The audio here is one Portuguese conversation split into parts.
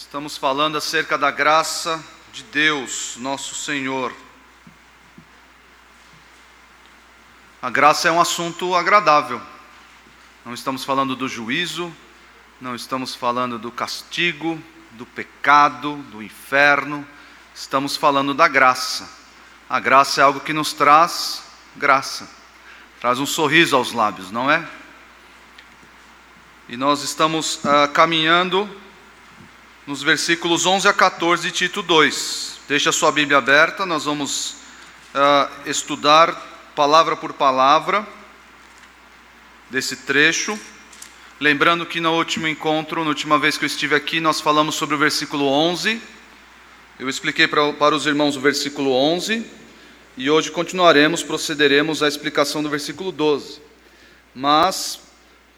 Estamos falando acerca da graça de Deus, nosso Senhor. A graça é um assunto agradável. Não estamos falando do juízo, não estamos falando do castigo, do pecado, do inferno. Estamos falando da graça. A graça é algo que nos traz graça, traz um sorriso aos lábios, não é? E nós estamos uh, caminhando nos versículos 11 a 14 de Tito 2. Deixa a sua Bíblia aberta, nós vamos uh, estudar palavra por palavra desse trecho. Lembrando que no último encontro, na última vez que eu estive aqui, nós falamos sobre o versículo 11. Eu expliquei para, para os irmãos o versículo 11 e hoje continuaremos, procederemos à explicação do versículo 12. Mas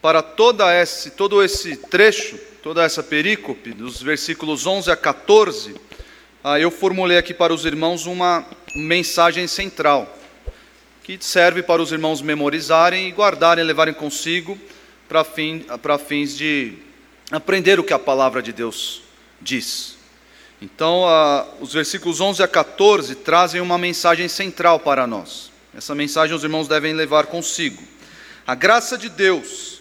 para toda esse, todo esse trecho, toda essa perícope, dos versículos 11 a 14, ah, eu formulei aqui para os irmãos uma mensagem central, que serve para os irmãos memorizarem e guardarem, levarem consigo, para, fim, fins de aprender o que a palavra de Deus diz. Então, ah, os versículos 11 a 14 trazem uma mensagem central para nós. Essa mensagem os irmãos devem levar consigo. A graça de Deus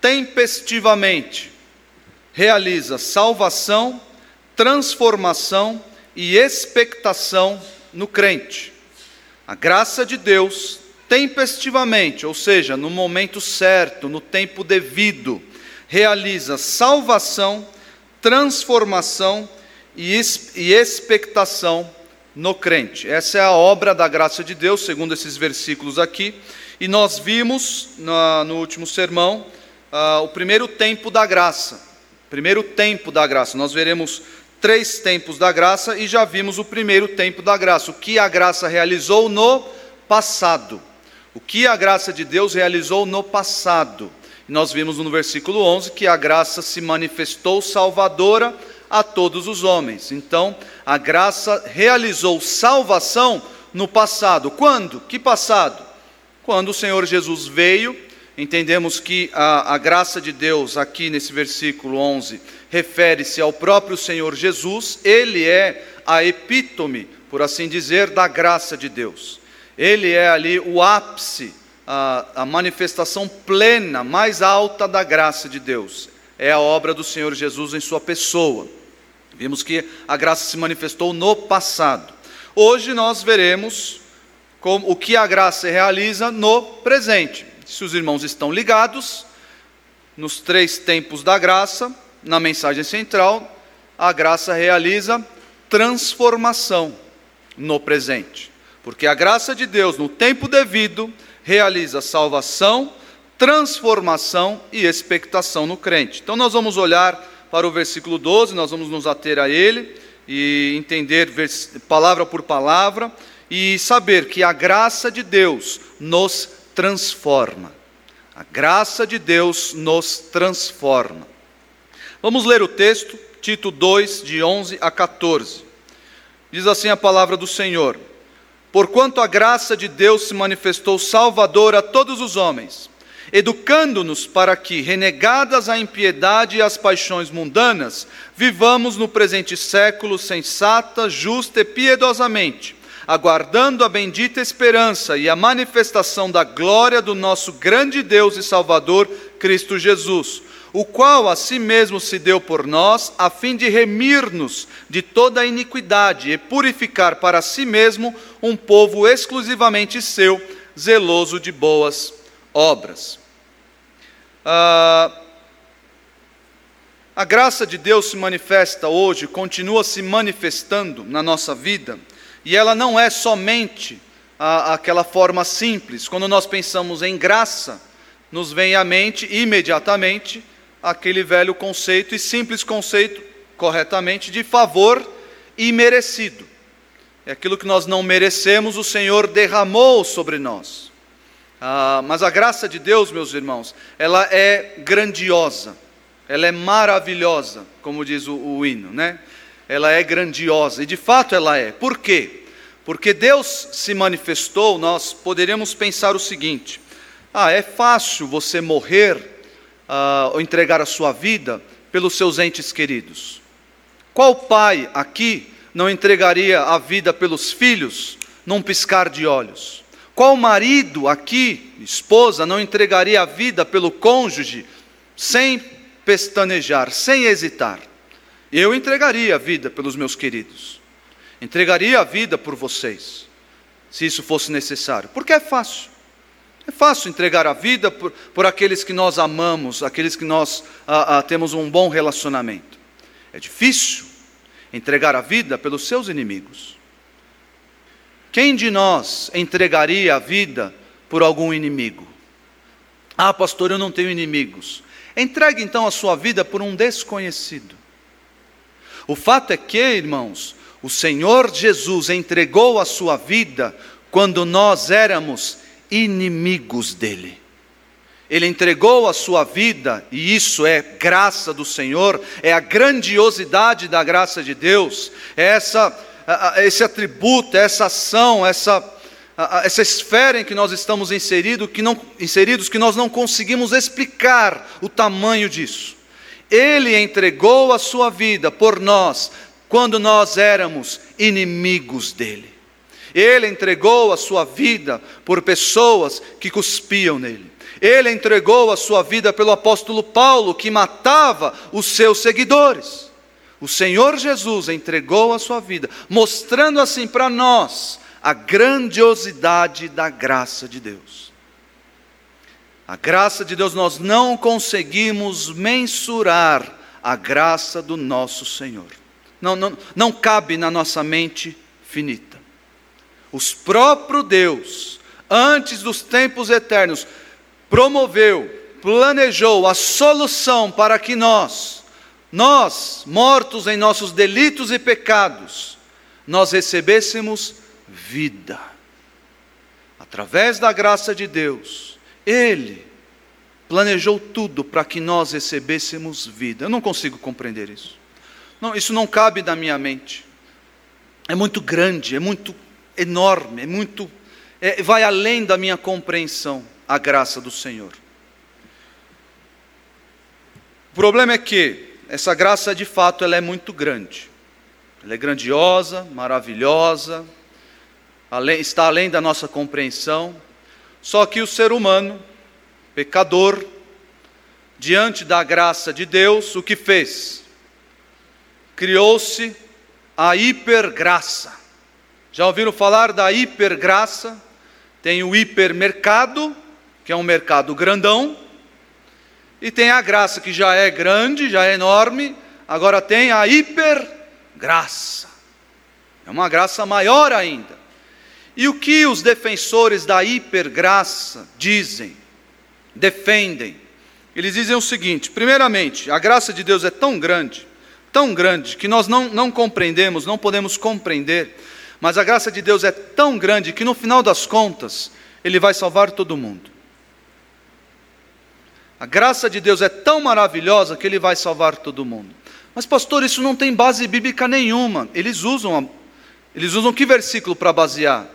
tempestivamente realiza salvação, transformação e expectação no crente. A graça de Deus, tempestivamente, ou seja, no momento certo, no tempo devido, realiza salvação, transformação e expectação no crente. Essa é a obra da graça de Deus, segundo esses versículos aqui. E nós vimos no último sermão uh, o primeiro tempo da graça. Primeiro tempo da graça. Nós veremos três tempos da graça e já vimos o primeiro tempo da graça. O que a graça realizou no passado. O que a graça de Deus realizou no passado. Nós vimos no versículo 11 que a graça se manifestou salvadora a todos os homens. Então, a graça realizou salvação no passado. Quando? Que passado? Quando o Senhor Jesus veio entendemos que a, a, graça de Deus, aqui nesse versículo 11, refere-se ao próprio Senhor Jesus, ele é a epítome, por assim dizer, da graça de Deus. Ele é ali o ápice, a, a manifestação plena, mais alta da graça de Deus. É a obra do Senhor Jesus em sua pessoa. Vimos que a graça se manifestou no passado. Hoje nós veremos como, o que a graça realiza no presente se os irmãos estão ligados, nos três tempos da graça, na mensagem central, a graça realiza transformação no presente. Porque a graça de Deus, no tempo devido, realiza salvação, transformação e expectação no crente. Então nós vamos olhar para o versículo 12, nós vamos nos ater a ele e entender palavra por palavra e saber que a graça de Deus nos transforma. A graça de Deus nos transforma. Vamos ler o texto, Tito 2, de 11 a 14. Diz assim a palavra do Senhor: Porquanto a graça de Deus se manifestou salvadora a todos os homens, educando-nos para que, renegadas a impiedade e as paixões mundanas, vivamos no presente século sensata, justa e piedosamente aguardando a bendita esperança e a manifestação da glória do nosso grande Deus e Salvador, Cristo Jesus, o qual a si mesmo se deu por nós, a fim de remir-nos de toda a iniquidade e purificar para si mesmo um povo exclusivamente seu, zeloso de boas obras. Ah, a graça de Deus se manifesta hoje, continua se manifestando na nossa vida e ela não é somente a, aquela forma simples. Quando nós pensamos em graça, nos vem à mente imediatamente aquele velho conceito e simples conceito, corretamente, de favor imerecido. É aquilo que nós não merecemos, o Senhor derramou sobre nós. Ah, mas a graça de Deus, meus irmãos, ela é grandiosa, ela é maravilhosa, como diz o, o hino, né? Ela é grandiosa, e de fato ela é. Por quê? Porque Deus se manifestou, nós poderíamos pensar o seguinte: ah, é fácil você morrer uh, ou entregar a sua vida pelos seus entes queridos. Qual pai aqui não entregaria a vida pelos filhos num piscar de olhos? Qual marido aqui, esposa, não entregaria a vida pelo cônjuge sem pestanejar, sem hesitar? Eu entregaria a vida pelos meus queridos, entregaria a vida por vocês, se isso fosse necessário, porque é fácil. É fácil entregar a vida por, por aqueles que nós amamos, aqueles que nós ah, ah, temos um bom relacionamento. É difícil entregar a vida pelos seus inimigos. Quem de nós entregaria a vida por algum inimigo? Ah, pastor, eu não tenho inimigos. Entregue então a sua vida por um desconhecido. O fato é que, irmãos, o Senhor Jesus entregou a sua vida quando nós éramos inimigos dele. Ele entregou a sua vida, e isso é graça do Senhor, é a grandiosidade da graça de Deus, é essa, esse atributo, essa ação, essa, essa esfera em que nós estamos inserido, que não, inseridos, que nós não conseguimos explicar o tamanho disso. Ele entregou a sua vida por nós, quando nós éramos inimigos dele. Ele entregou a sua vida por pessoas que cuspiam nele. Ele entregou a sua vida pelo apóstolo Paulo, que matava os seus seguidores. O Senhor Jesus entregou a sua vida, mostrando assim para nós a grandiosidade da graça de Deus. A graça de Deus, nós não conseguimos mensurar a graça do nosso Senhor. Não, não, não cabe na nossa mente finita os próprio Deus, antes dos tempos eternos, promoveu, planejou a solução para que nós, nós, mortos em nossos delitos e pecados, nós recebêssemos vida. Através da graça de Deus, Ele planejou tudo para que nós recebêssemos vida. Eu não consigo compreender isso. Não, isso não cabe na minha mente. É muito grande, é muito enorme, é muito, é, vai além da minha compreensão a graça do Senhor. O problema é que essa graça de fato ela é muito grande. Ela é grandiosa, maravilhosa, além, está além da nossa compreensão. Só que o ser humano, pecador, diante da graça de Deus, o que fez? Criou-se a hipergraça. Já ouviram falar da hipergraça? Tem o hipermercado, que é um mercado grandão, e tem a graça, que já é grande, já é enorme, agora tem a hipergraça. É uma graça maior ainda. E o que os defensores da hipergraça dizem, defendem? Eles dizem o seguinte: primeiramente, a graça de Deus é tão grande, tão grande, que nós não, não compreendemos, não podemos compreender mas a graça de Deus é tão grande que no final das contas, Ele vai salvar todo mundo. A graça de Deus é tão maravilhosa que Ele vai salvar todo mundo. Mas, pastor, isso não tem base bíblica nenhuma. Eles usam, eles usam que versículo para basear?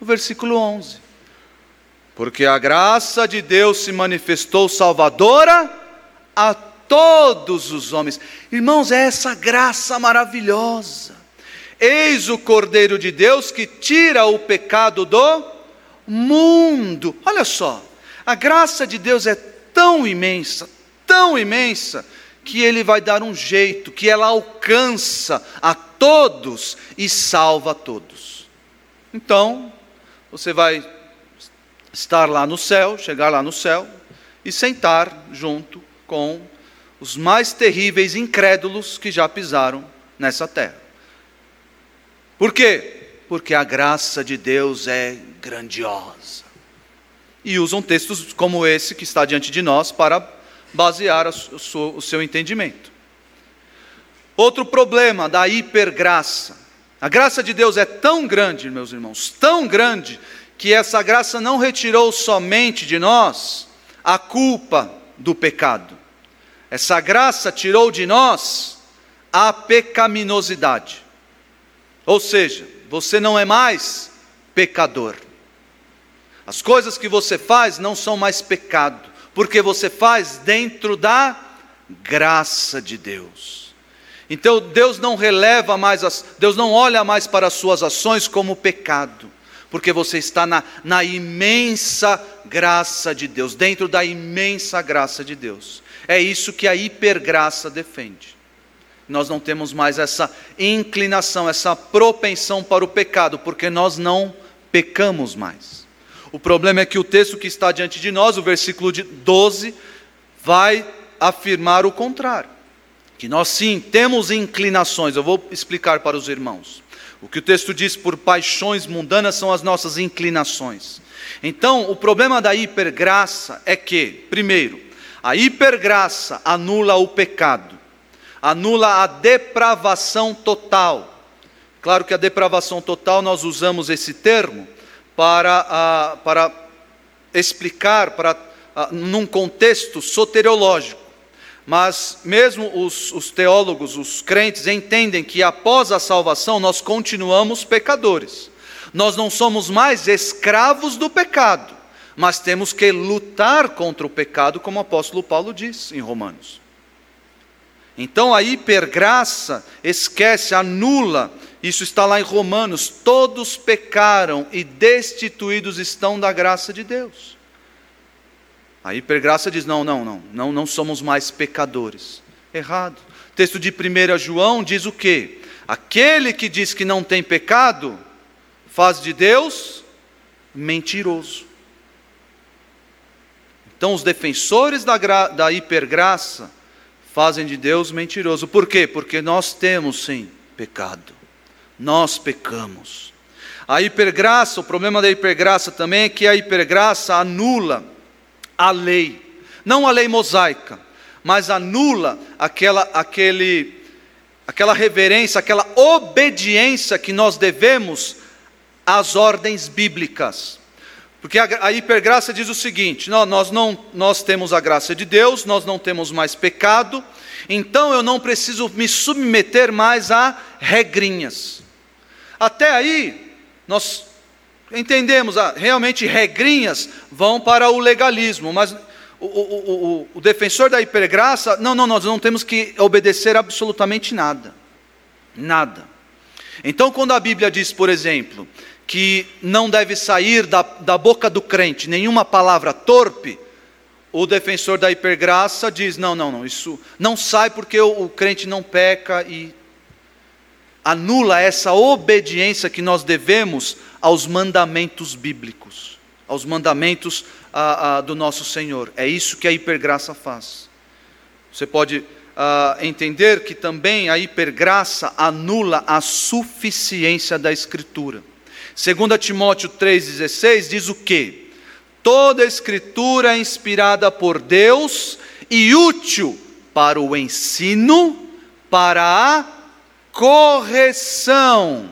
O versículo 11. Porque a graça de Deus se manifestou salvadora a todos os homens. Irmãos, é essa graça maravilhosa. Eis o Cordeiro de Deus que tira o pecado do mundo. Olha só, a graça de Deus é tão imensa, tão imensa, que ele vai dar um jeito, que ela alcança a todos e salva a todos. Então, você vai estar lá no céu, chegar lá no céu e sentar junto com os mais terríveis incrédulos que já pisaram nessa terra. Por quê? Porque a graça de Deus é grandiosa. E usam textos como esse que está diante de nós para basear o seu entendimento. Outro problema da hipergraça. A graça de Deus é tão grande, meus irmãos, tão grande, que essa graça não retirou somente de nós a culpa do pecado. Essa graça tirou de nós a pecaminosidade. Ou seja, você não é mais pecador. As coisas que você faz não são mais pecado, porque você faz dentro da graça de Deus. Então Deus não releva mais, as, Deus não olha mais para as suas ações como pecado, porque você está na, na imensa graça de Deus, dentro da imensa graça de Deus. É isso que a hipergraça defende. Nós não temos mais essa inclinação, essa propensão para o pecado, porque nós não pecamos mais. O problema é que o texto que está diante de nós, o versículo 12, vai afirmar o contrário que nós sim temos inclinações, eu vou explicar para os irmãos. O que o texto diz por paixões mundanas são as nossas inclinações. Então, o problema da hipergraça é que, primeiro, a hipergraça anula o pecado, anula a depravação total. Claro que a depravação total nós usamos esse termo para, uh, para explicar, para, uh, num contexto soteriológico. Mas mesmo os, os, teólogos, os crentes, entendem que após a salvação nós continuamos pecadores. Nós não somos mais escravos do pecado, mas temos que lutar contra o pecado, como o apóstolo Paulo diz em Romanos. Então a hipergraça esquece, anula, isso está lá em Romanos: todos pecaram e destituídos estão da graça de Deus. A hipergraça diz: não, não, não, não, não somos mais pecadores. Errado. Texto de 1 João diz o quê? Aquele que diz que não tem pecado, faz de Deus mentiroso. Então, os defensores da, da hipergraça fazem de Deus mentiroso. Por quê? Porque nós temos sim pecado. Nós pecamos. A hipergraça, o problema da hipergraça também é que a hipergraça anula a lei, não a lei mosaica, mas anula aquela, aquele, aquela reverência, aquela obediência que nós devemos às ordens bíblicas. Porque a, a hipergraça diz o seguinte: nós, nós, não, nós temos a graça de Deus, nós não temos mais pecado, então eu não preciso me submeter mais a regrinhas. Até aí, nós entendemos, ah, realmente regrinhas vão para o legalismo, mas o, o, o, o, defensor da hipergraça, não, não, nós não temos que obedecer absolutamente nada. Nada. Então, quando a Bíblia diz, por exemplo, que não deve sair da, da boca do crente nenhuma palavra torpe, o defensor da hipergraça diz: não, não, não, isso não sai porque o, o crente não peca e anula essa obediência que nós devemos aos mandamentos bíblicos, aos mandamentos ah, ah, do nosso Senhor. É isso que a hipergraça faz. Você pode ah, entender que também a hipergraça anula a suficiência da Escritura. 2 Timóteo 3,16 diz o que? Toda Escritura é inspirada por Deus e útil para o ensino, para a correção.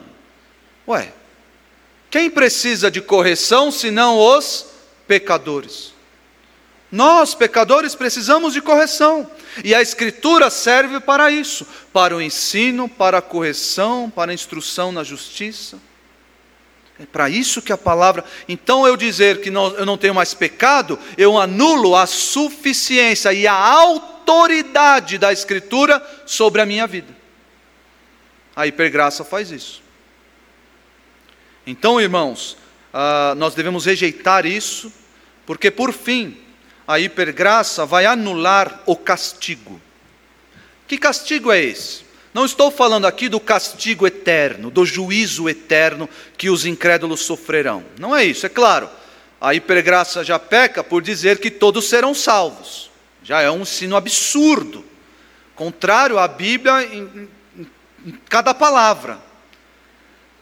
Ué, quem precisa de correção senão os pecadores? Nós, pecadores, precisamos de correção. E a Escritura serve para isso para o ensino, para a correção, para a instrução na justiça. É para isso que a palavra. Então, eu dizer que não, eu não tenho mais pecado, eu anulo a suficiência e a autoridade da Escritura sobre a minha vida. A hipergraça faz isso. Então, irmãos, ah, nós devemos rejeitar isso, porque por fim, a hipergraça vai anular o castigo. Que castigo é esse? Não estou falando aqui do castigo eterno, do juízo eterno que os incrédulos sofrerão. Não é isso, é claro. A hipergraça já peca por dizer que todos serão salvos. Já é um ensino absurdo, contrário à Bíblia em, cada palavra.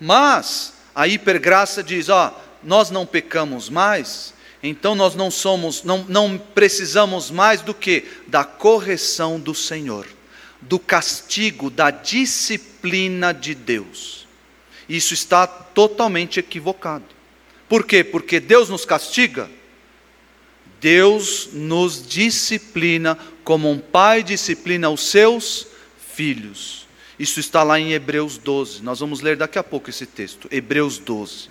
Mas a hipergraça diz: ó, nós não pecamos mais, então nós não somos, não, não precisamos mais do que da correção do Senhor, do castigo, da disciplina de Deus. Isso está totalmente equivocado. Por quê? Porque Deus nos castiga. Deus nos disciplina como um pai disciplina os seus filhos. Isso está lá em Hebreus 12. Nós vamos ler daqui a pouco esse texto. Hebreus 12.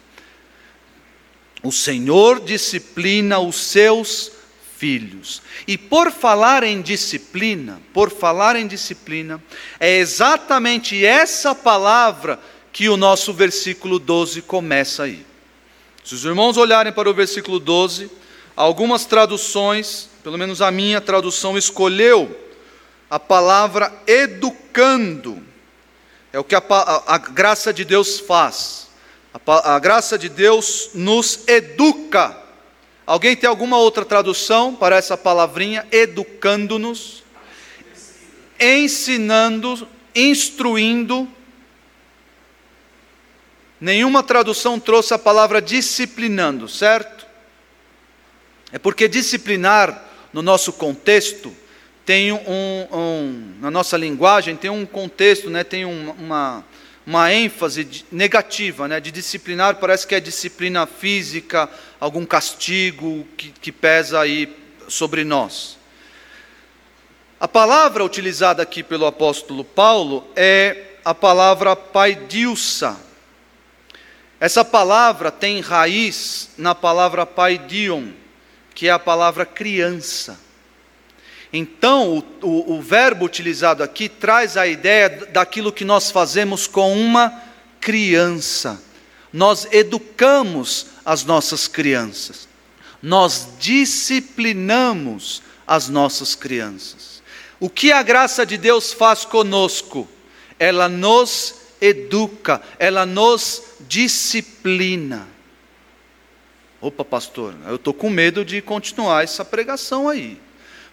O Senhor disciplina os seus filhos. E por falar em disciplina, por falar em disciplina, é exatamente essa palavra que o nosso versículo 12 começa aí. Se os irmãos olharem para o versículo 12, algumas traduções, pelo menos a minha tradução, escolheu a palavra educando. É o que a, a, a graça de Deus faz. A, a graça de Deus nos educa. Alguém tem alguma outra tradução para essa palavrinha? Educando-nos, ensinando, instruindo. Nenhuma tradução trouxe a palavra disciplinando, certo? É porque disciplinar, no nosso contexto, tem um, um na nossa linguagem, tem um contexto, né, tem um, uma, uma ênfase negativa, né, de disciplinar, parece que é disciplina física, algum castigo que, que pesa aí sobre nós. A palavra utilizada aqui pelo apóstolo Paulo é a palavra paidilsa. Essa palavra tem raiz na palavra paidion, que é a palavra criança. Então, o, o, o, verbo utilizado aqui traz a ideia daquilo que nós fazemos com uma criança. Nós educamos as nossas crianças, nós disciplinamos as nossas crianças. O que a graça de Deus faz conosco? Ela nos educa, ela nos disciplina. Opa, pastor, eu estou com medo de continuar essa pregação aí.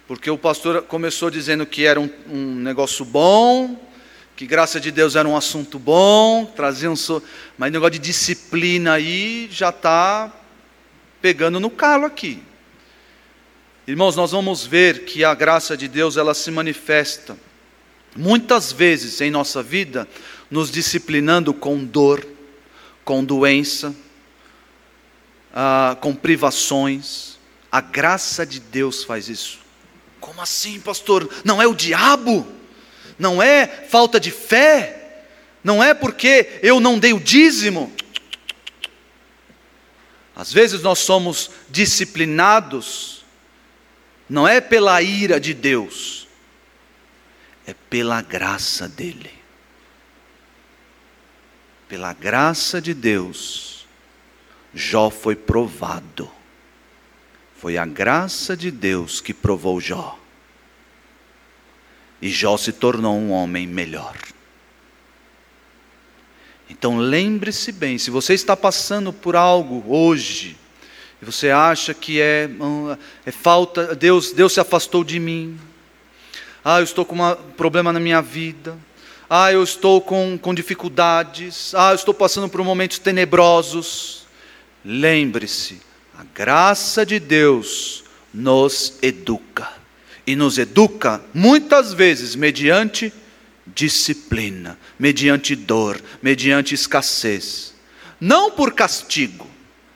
Porque o pastor começou dizendo que era um, um negócio bom, que graça de Deus era um assunto bom, trazia um. So... Mas o negócio de disciplina aí já está pegando no calo aqui. Irmãos, nós vamos ver que a graça de Deus ela se manifesta muitas vezes em nossa vida, nos disciplinando com dor, com doença, ah, com privações. A graça de Deus faz isso. Como assim, pastor? Não é o diabo? Não é falta de fé? Não é porque eu não dei o dízimo? Às vezes nós somos disciplinados, não é pela ira de Deus, é pela graça dEle. Pela graça de Deus, Jó foi provado. Foi a graça de Deus que provou Jó. E Jó se tornou um homem melhor. Então lembre-se bem, se você está passando por algo hoje, e você acha que é, é falta, Deus, Deus se afastou de mim. Ah, eu estou com um problema na minha vida. Ah, eu estou com, com dificuldades. Ah, eu estou passando por momentos tenebrosos. Lembre-se, a graça de Deus nos educa. E nos educa muitas vezes mediante disciplina, mediante dor, mediante escassez. Não por castigo,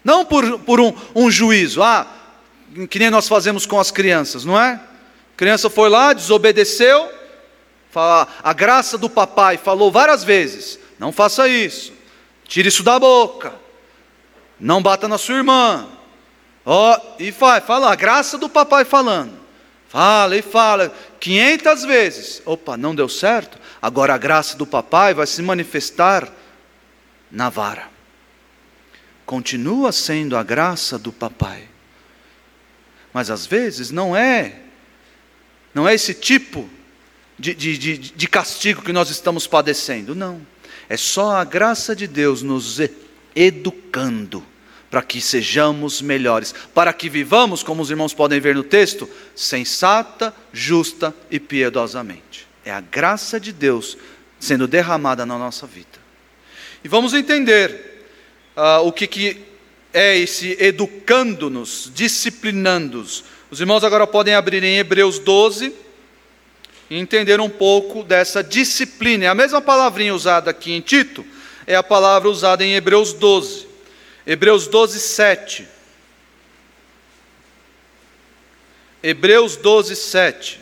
não por, por um, um juízo. Ah, que nem nós fazemos com as crianças, não é? A criança foi lá, desobedeceu, a graça do papai falou várias vezes: não faça isso, tire isso da boca, não bata na sua irmã, Ó, oh, e fala, fala, a graça do papai falando. Fala e fala, 500 vezes. Opa, não deu certo? Agora a graça do papai vai se manifestar na vara. Continua sendo a graça do papai. Mas às vezes não é, não é esse tipo de, de, de, de castigo que nós estamos padecendo. Não. É só a graça de Deus nos educando para que sejamos melhores, para que vivamos, como os irmãos podem ver no texto, sensata, justa e piedosamente. É a graça de Deus sendo derramada na nossa vida. E vamos entender uh, o que, que é esse educando-nos, disciplinando-nos. Os irmãos agora podem abrir em Hebreus 12 e entender um pouco dessa disciplina. É a mesma palavrinha usada aqui em Tito, é a palavra usada em Hebreus 12. Hebreus 12, 7. Hebreus 12, 7.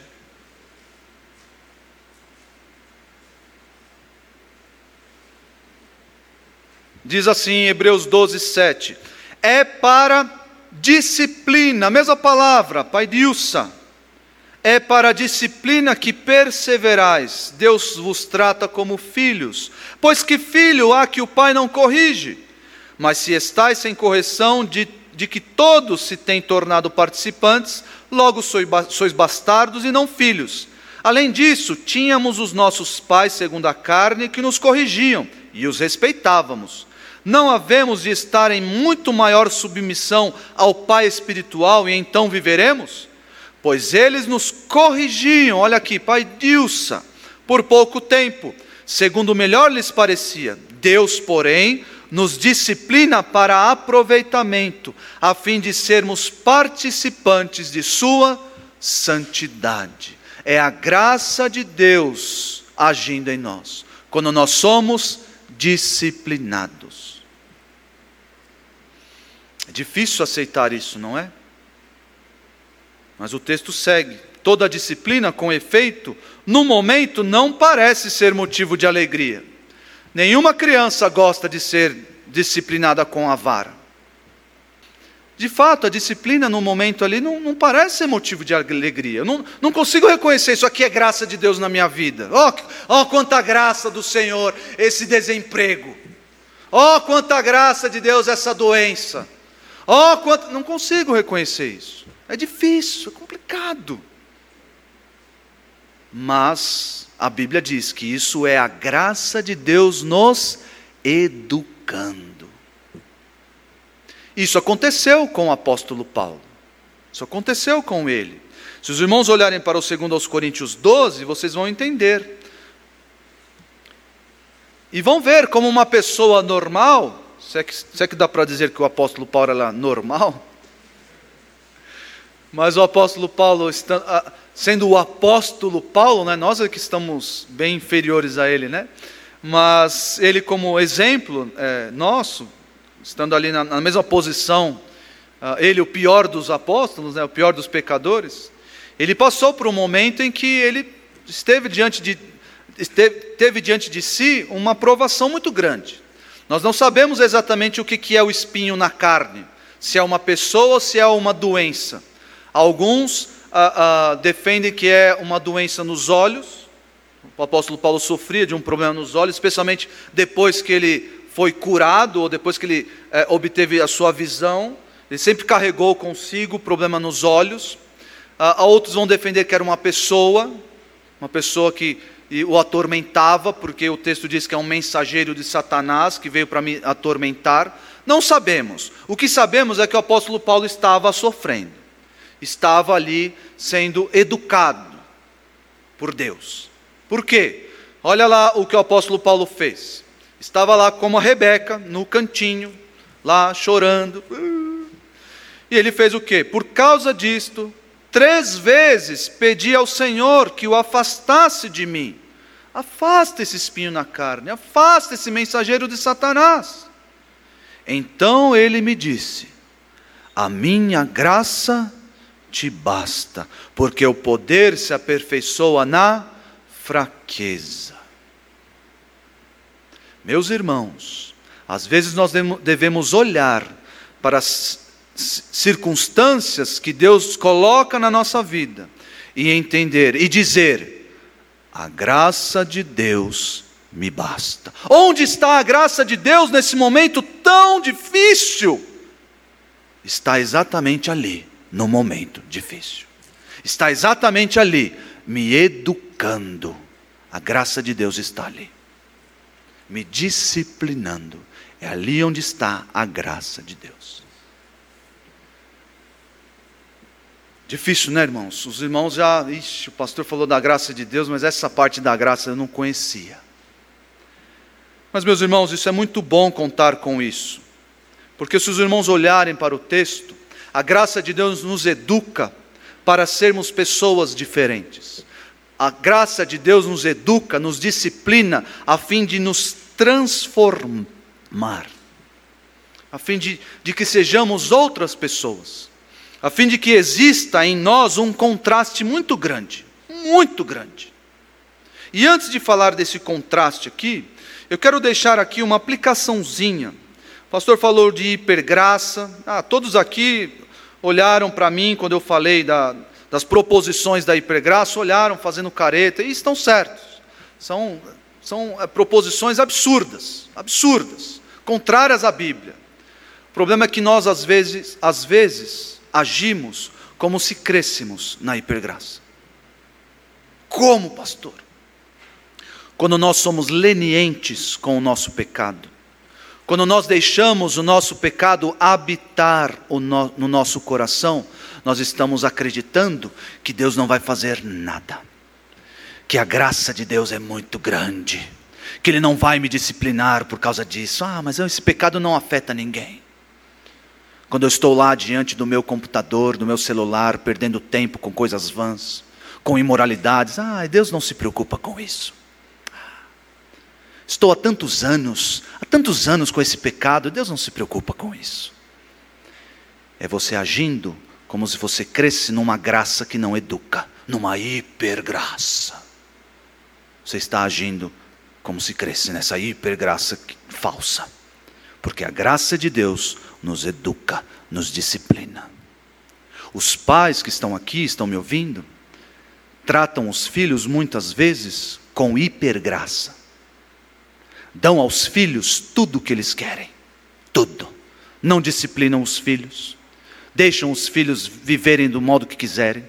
Diz assim, Hebreus 12, 7. É para disciplina, a mesma palavra, paidiusa, é para disciplina que perseverais. Deus vos trata como filhos, pois que filho há que o pai não corrige? Mas se estáis sem correção de, de que todos se têm tornado participantes, logo sois bastardos e não filhos. Além disso, tínhamos os nossos pais, segundo a carne, que nos corrigiam e os respeitávamos. Não havemos de estar em muito maior submissão ao Pai espiritual e então viveremos? Pois eles nos corrigiam, olha aqui, Pai Dilsa, por pouco tempo, segundo melhor lhes parecia. Deus, porém, nos disciplina para aproveitamento, a fim de sermos participantes de Sua santidade. É a graça de Deus agindo em nós, quando nós somos disciplinados. É difícil aceitar isso, não é? Mas o texto segue. Toda disciplina com efeito, no momento, não parece ser motivo de alegria. Nenhuma criança gosta de ser disciplinada com a vara. De fato, a disciplina no momento ali não, não parece ser motivo de alegria. Eu não, não consigo reconhecer isso aqui é graça de Deus na minha vida. Oh, oh, quanta graça do Senhor esse desemprego. Oh, quanta graça de Deus essa doença. Oh, quanto... não consigo reconhecer isso. É difícil, é complicado. Mas a Bíblia diz que isso é a graça de Deus nos educando. Isso aconteceu com o apóstolo Paulo. Isso aconteceu com ele. Se os irmãos olharem para o 2 aos Coríntios 12, vocês vão entender. E vão ver como uma pessoa normal, se é que, se é que dá para dizer que o apóstolo Paulo era normal, mas o apóstolo Paulo, sendo o apóstolo Paulo, né, nós é que estamos bem inferiores a ele, né? Mas ele, como exemplo é, nosso, estando ali na, na mesma posição, uh, ele, o pior dos apóstolos, né, o pior dos pecadores, ele passou por um momento em que ele esteve diante de, esteve, teve diante de si uma provação muito grande. Nós não sabemos exatamente o que é o espinho na carne, se é uma pessoa ou se é uma doença. Alguns ah, ah, defendem que é uma doença nos olhos. O apóstolo Paulo sofria de um problema nos olhos, especialmente depois que ele foi curado ou depois que ele eh, obteve a sua visão. Ele sempre carregou consigo o problema nos olhos. Ah, outros vão defender que era uma pessoa, uma pessoa que o atormentava, porque o texto diz que é um mensageiro de Satanás que veio para me atormentar. Não sabemos. O que sabemos é que o apóstolo Paulo estava sofrendo estava ali sendo educado por Deus. Por quê? Olha lá o que o apóstolo Paulo fez. Estava lá como a Rebeca, no cantinho, lá chorando. E ele fez o quê? Por causa disto, três vezes pedi ao Senhor que o afastasse de mim. Afasta esse espinho na carne, afasta esse mensageiro de Satanás. Então ele me disse: A minha graça te basta, porque o poder se aperfeiçoa na fraqueza. Meus irmãos, às vezes nós devemos olhar para as circunstâncias que Deus coloca na nossa vida e entender e dizer: a graça de Deus me basta. Onde está a graça de Deus nesse momento tão difícil? Está exatamente ali no momento difícil. Está exatamente ali, me educando. A graça de Deus está ali, me disciplinando. É ali onde está a graça de Deus. Difícil, né, irmãos? Os irmãos já. Ixi, o pastor falou da graça de Deus, mas essa parte da graça eu não conhecia. Mas, meus irmãos, isso é muito bom contar com isso. Porque se os irmãos olharem para o texto, a graça de Deus nos educa para sermos pessoas diferentes. A graça de Deus nos educa, nos disciplina, a fim de nos transformar, a fim de, de que sejamos outras pessoas, a fim de que exista em nós um contraste muito grande, muito grande. E antes de falar desse contraste aqui, eu quero deixar aqui uma aplicaçãozinha. O pastor falou de hipergraça. Ah, todos aqui olharam para mim quando eu falei da, das proposições da hipergraça, olharam fazendo careta e estão certos. São, são é, proposições absurdas, absurdas, contrárias à Bíblia. O problema é que nós às vezes, às vezes, agimos como se crescêssemos na hipergraça. Como, pastor? Quando nós somos lenientes com o nosso pecado, quando nós deixamos o nosso pecado habitar no nosso coração, nós estamos acreditando que Deus não vai fazer nada, que a graça de Deus é muito grande, que Ele não vai me disciplinar por causa disso. Ah, mas esse pecado não afeta ninguém. Quando eu estou lá diante do meu computador, do meu celular, perdendo tempo com coisas vãs, com imoralidades, ah, Deus não se preocupa com isso. Estou há tantos anos, há tantos anos com esse pecado, Deus não se preocupa com isso. É você agindo como se você cresce numa graça que não educa, numa hipergraça. Você está agindo como se cresce nessa hipergraça falsa. Porque a graça de Deus nos educa, nos disciplina. Os pais que estão aqui, estão me ouvindo, tratam os filhos muitas vezes com hipergraça dão aos filhos tudo o que eles querem, tudo. Não disciplinam os filhos, deixam os filhos viverem do modo que quiserem.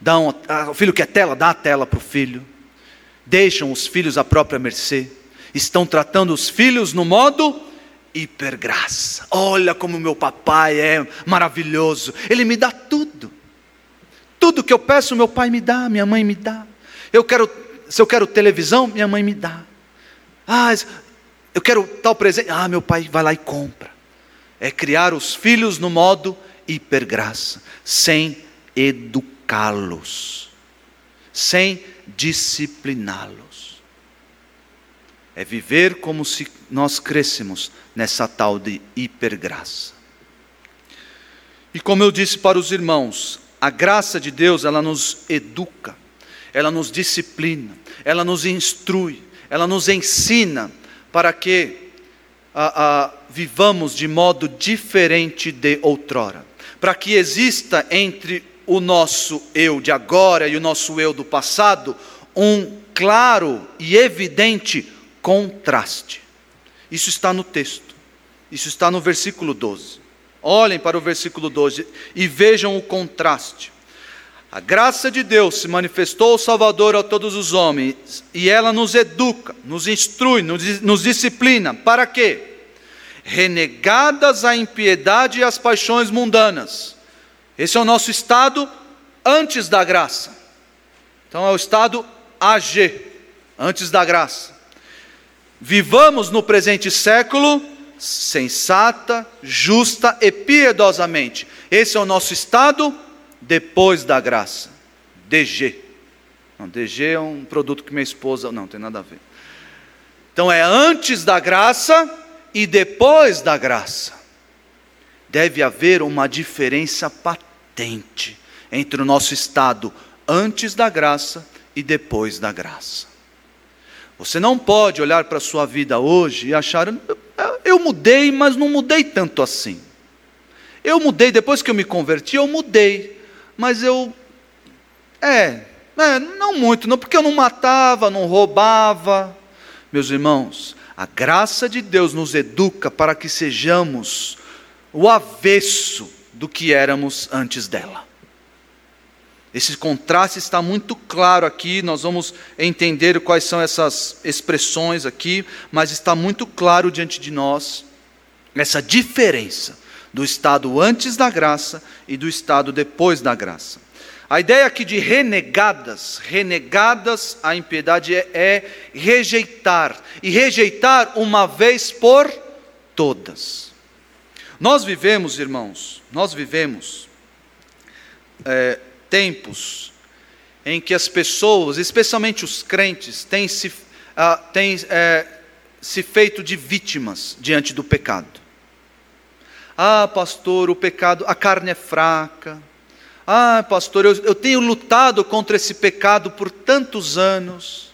Dão, o filho quer tela, dá a tela para o filho. Deixam os filhos à própria mercê. Estão tratando os filhos no modo hipergraça. Olha como meu papai é maravilhoso. Ele me dá tudo. Tudo que eu peço, meu pai me dá, minha mãe me dá. Eu quero, se eu quero televisão, minha mãe me dá. Ah, eu quero tal presente. Ah, meu pai vai lá e compra. É criar os filhos no modo hipergraça, sem educá-los, sem discipliná-los. É viver como se nós crescemos nessa tal de hipergraça. E como eu disse para os irmãos, a graça de Deus, ela nos educa, ela nos disciplina, ela nos instrui, ela nos ensina para que vivamos de modo diferente de outrora, para que exista entre o nosso eu de agora e o nosso eu do passado um claro e evidente contraste. Isso está no texto, isso está no versículo 12. Olhem para o versículo 12 e vejam o contraste. A graça de Deus se manifestou Salvador a todos os homens, e ela nos educa, nos instrui, nos, nos disciplina. Para quê? Renegadas a impiedade e as paixões mundanas. Esse é o nosso estado antes da graça. Então é o estado AG, antes da graça. Vivamos no presente século sensata, justa e piedosamente. Esse é o nosso estado depois da graça. DG. Não, DG é um produto que minha esposa. Não, tem nada a ver. Então é antes da graça e depois da graça. Deve haver uma diferença patente entre o nosso estado antes da graça e depois da graça. Você não pode olhar para a sua vida hoje e achar, eu mudei, mas não mudei tanto assim. Eu mudei, depois que eu me converti, eu mudei mas eu. É, é, não muito, não, porque eu não matava, não roubava. Meus irmãos, a graça de Deus nos educa para que sejamos o avesso do que éramos antes dela. Esse contraste está muito claro aqui, nós vamos entender quais são essas expressões aqui, mas está muito claro diante de nós essa diferença do estado antes da graça e do estado depois da graça. A ideia aqui de renegadas, renegadas à impiedade é, é rejeitar, e rejeitar uma vez por todas. Nós vivemos, irmãos, nós vivemos é, tempos em que as pessoas, especialmente os crentes, têm se, ah, têm, é, se feito de vítimas diante do pecado. Ah, pastor, o pecado, a carne é fraca. Ah, pastor, eu, eu tenho lutado contra esse pecado por tantos anos.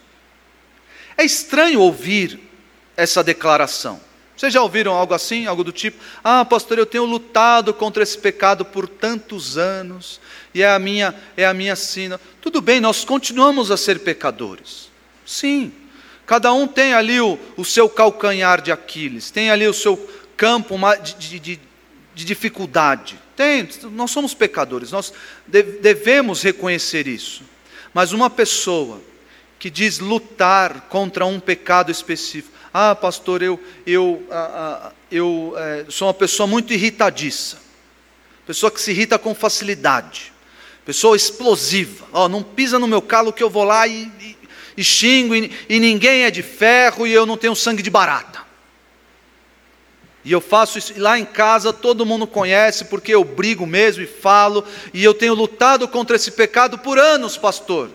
É estranho ouvir essa declaração. Vocês já ouviram algo assim, algo do tipo? Ah, pastor, eu tenho lutado contra esse pecado por tantos anos, e é a minha, é a minha sina. Tudo bem, nós continuamos a ser pecadores. Sim. Cada um tem ali o, o seu calcanhar de Aquiles, tem ali o seu campo de, de, de dificuldade. Tem, nós somos pecadores, nós devemos reconhecer isso. Mas uma pessoa que diz lutar contra um pecado específico, ah, pastor, eu, eu, ah, eu é, sou uma pessoa muito irritadiça. Pessoa que se irrita com facilidade. Pessoa explosiva. Oh, não pisa no meu calo que eu vou lá e, e, e xingo, e, e ninguém é de ferro e eu não tenho sangue de barata. E eu faço isso, e lá em casa todo mundo conhece, porque eu brigo mesmo e falo, e eu tenho lutado contra esse pecado por anos, pastor.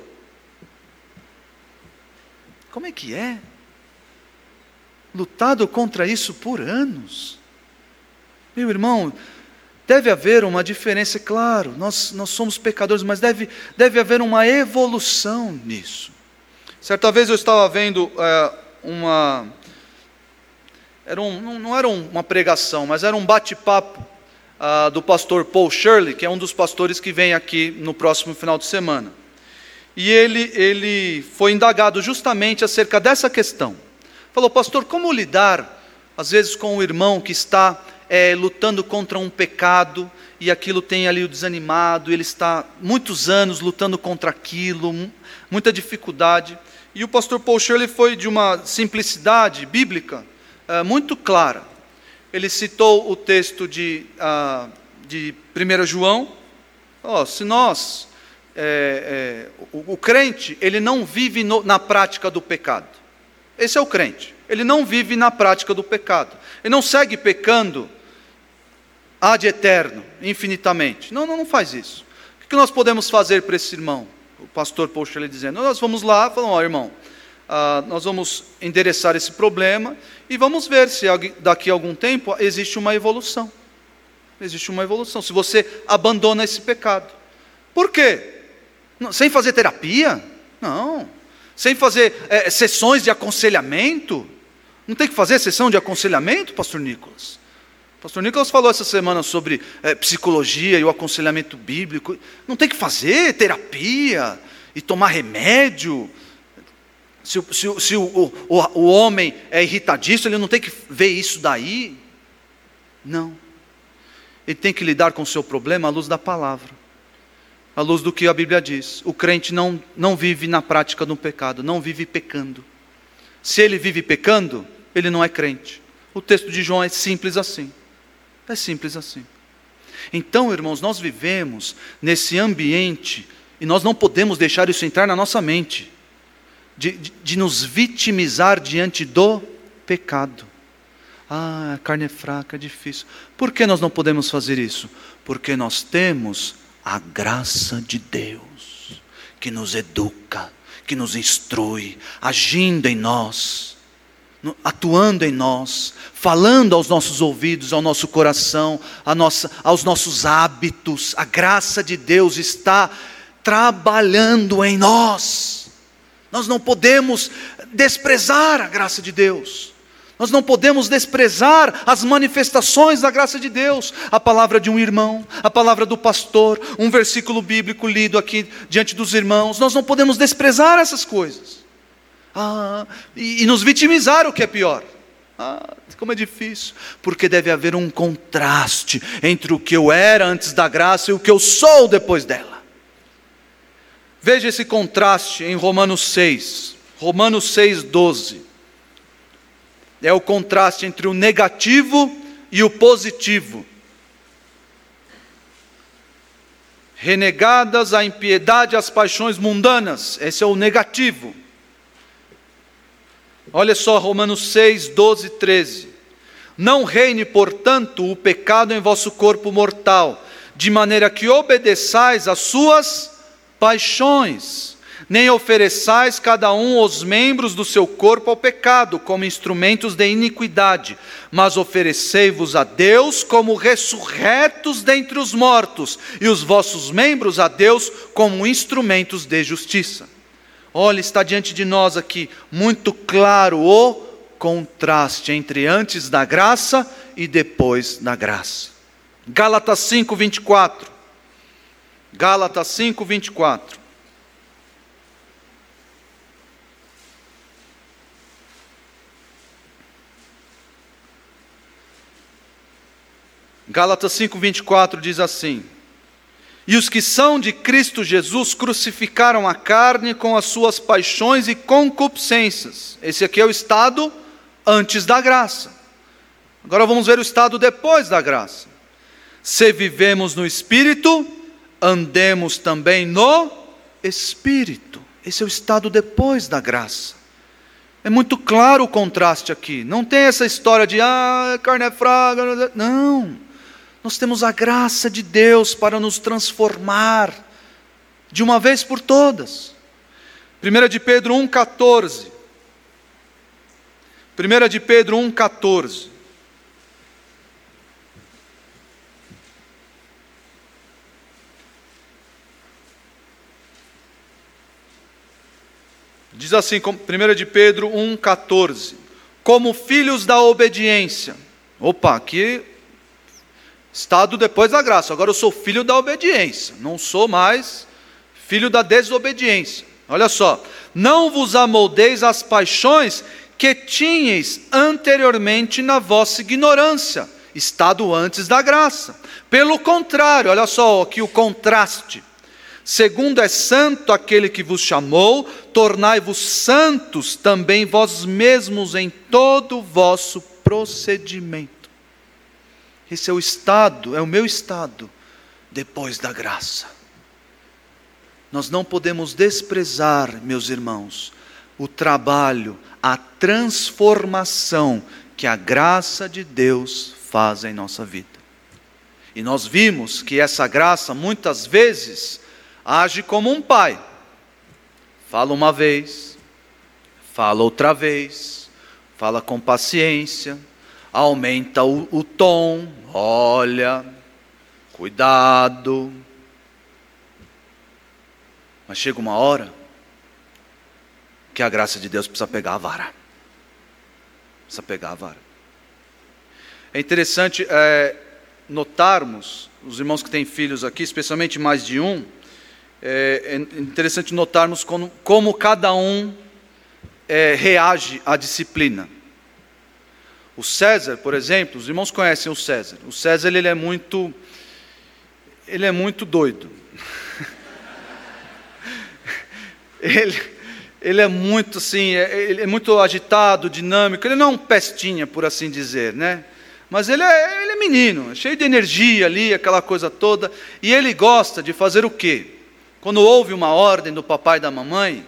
Como é que é? lutado contra isso por anos. Meu irmão, deve haver uma diferença, claro, nós, nós somos pecadores, mas deve, deve haver uma evolução nisso. Certa vez eu estava vendo é, uma. Era um, não, não era uma pregação, mas era um bate-papo uh, do pastor Paul Shirley, que é um dos pastores que vem aqui no próximo final de semana. E ele, ele foi indagado justamente acerca dessa questão Falou, pastor, como lidar, às vezes, com o irmão que está é, lutando contra um pecado e aquilo tem ali o desanimado, ele está muitos anos lutando contra aquilo, muita dificuldade. E o pastor Paul Shirley foi de uma simplicidade bíblica é, muito clara. Ele citou o texto de, uh, de 1 João. Oh, se nós, é, é, o, o, crente, ele não vive no, na prática do pecado. Esse é o crente. Ele não vive na prática do pecado. Ele não segue pecando ad eterno, infinitamente. Não, não, não faz isso. O que nós podemos fazer para esse irmão? O pastor Poxa ele dizendo: Nós vamos lá, falamos, ó irmão, ah, nós vamos endereçar esse problema e vamos ver se daqui a algum tempo existe uma evolução. Existe uma evolução. Se você abandona esse pecado. Por quê? Sem fazer terapia? Não sem fazer é, sessões de aconselhamento. Não tem que fazer sessão de aconselhamento, pastor Nicolas? Pastor Nicolas falou essa semana sobre é, psicologia e o aconselhamento bíblico. Não tem que fazer terapia e tomar remédio. Se, se, se o, o, o homem é irritadiço, ele não tem que ver isso daí. Não. Ele tem que lidar com o seu problema à luz da palavra à luz do que a Bíblia diz. O crente não, não vive na prática do pecado, não vive pecando. Se ele vive pecando, ele não é crente. O texto de João é simples assim. É simples assim. Então, irmãos, nós vivemos nesse ambiente e nós não podemos deixar isso entrar na nossa mente, de, de, nos vitimizar diante do pecado. Ah, a carne é fraca, é difícil. Por que nós não podemos fazer isso? Porque nós temos a graça de Deus que nos educa, que nos instrui, agindo em nós, atuando em nós, falando aos nossos ouvidos, ao nosso coração, nossa, aos nossos hábitos. A graça de Deus está trabalhando em nós. Nós não podemos desprezar a graça de Deus. Nós não podemos desprezar as manifestações da graça de Deus, a palavra de um irmão, a palavra do pastor, um versículo bíblico lido aqui diante dos irmãos. Nós não podemos desprezar essas coisas. Ah, e, e nos vitimizar, o que é pior. Ah, como é difícil, porque deve haver um contraste entre o que eu era antes da graça e o que eu sou depois dela. Veja esse contraste em Romanos 6, Romanos 6, 12 é o contraste entre o negativo e o positivo. Renegadas a impiedade e as paixões mundanas, esse é o negativo. Olha só, Romanos 6, 12 e 13. Não reine, portanto, o pecado em vosso corpo mortal, de maneira que obedeçais às suas paixões nem ofereçais cada um os membros do seu corpo ao pecado, como instrumentos de iniquidade, mas oferecei-vos a Deus como ressurretos dentre os mortos, e os vossos membros a Deus como instrumentos de justiça. Olha, está diante de nós aqui muito claro o contraste entre antes da graça e depois da graça. Gálatas 5, 24. Gálatas 5, 24. Gálatas 5, 24 diz assim: e os que são de Cristo Jesus crucificaram a carne com as suas paixões e concupiscências. Esse aqui é o estado antes da graça. Agora vamos ver o estado depois da graça. Se vivemos no Espírito, andemos também no Espírito. Esse é o estado depois da graça. É muito claro o contraste aqui. Não tem essa história de, ah, carne é fraca. Não. Nós temos a graça de Deus para nos transformar de uma vez por todas. 1 de Pedro 1,14. 1 de Pedro 1,14. Diz assim, 1 de Pedro 1,14: Como filhos da obediência. Opa, aqui Estado depois da graça. Agora eu sou filho da obediência, não sou mais filho da desobediência. Olha só, não vos amoldeis às paixões que tinhais anteriormente na vossa ignorância, estado antes da graça. Pelo contrário, olha só aqui o contraste. Segundo é santo aquele que vos chamou, tornai-vos santos também vós mesmos em todo o vosso procedimento. Esse é o estado, é o meu estado depois da graça. Nós não podemos desprezar, meus irmãos, o trabalho, a transformação que a graça de Deus faz em nossa vida. E nós vimos que essa graça muitas vezes age como um pai. Fala uma vez, fala outra vez, fala com paciência, aumenta o, o tom, olha, cuidado. Mas chega uma hora que a graça de Deus precisa pegar a vara. Precisa pegar a vara. É interessante é, notarmos, os irmãos que têm filhos aqui, especialmente mais de um, é, é interessante notarmos como, como cada um é, reage à disciplina. O César, por exemplo, os irmãos conhecem o César. O César ele é muito ele é muito doido. ele, ele é muito assim, é, ele é muito agitado, dinâmico. Ele não é um pestinha, por assim dizer, né? Mas ele é, ele é menino, cheio de energia ali, aquela coisa toda. E ele gosta de fazer o quê? Quando houve uma ordem do papai e da mamãe,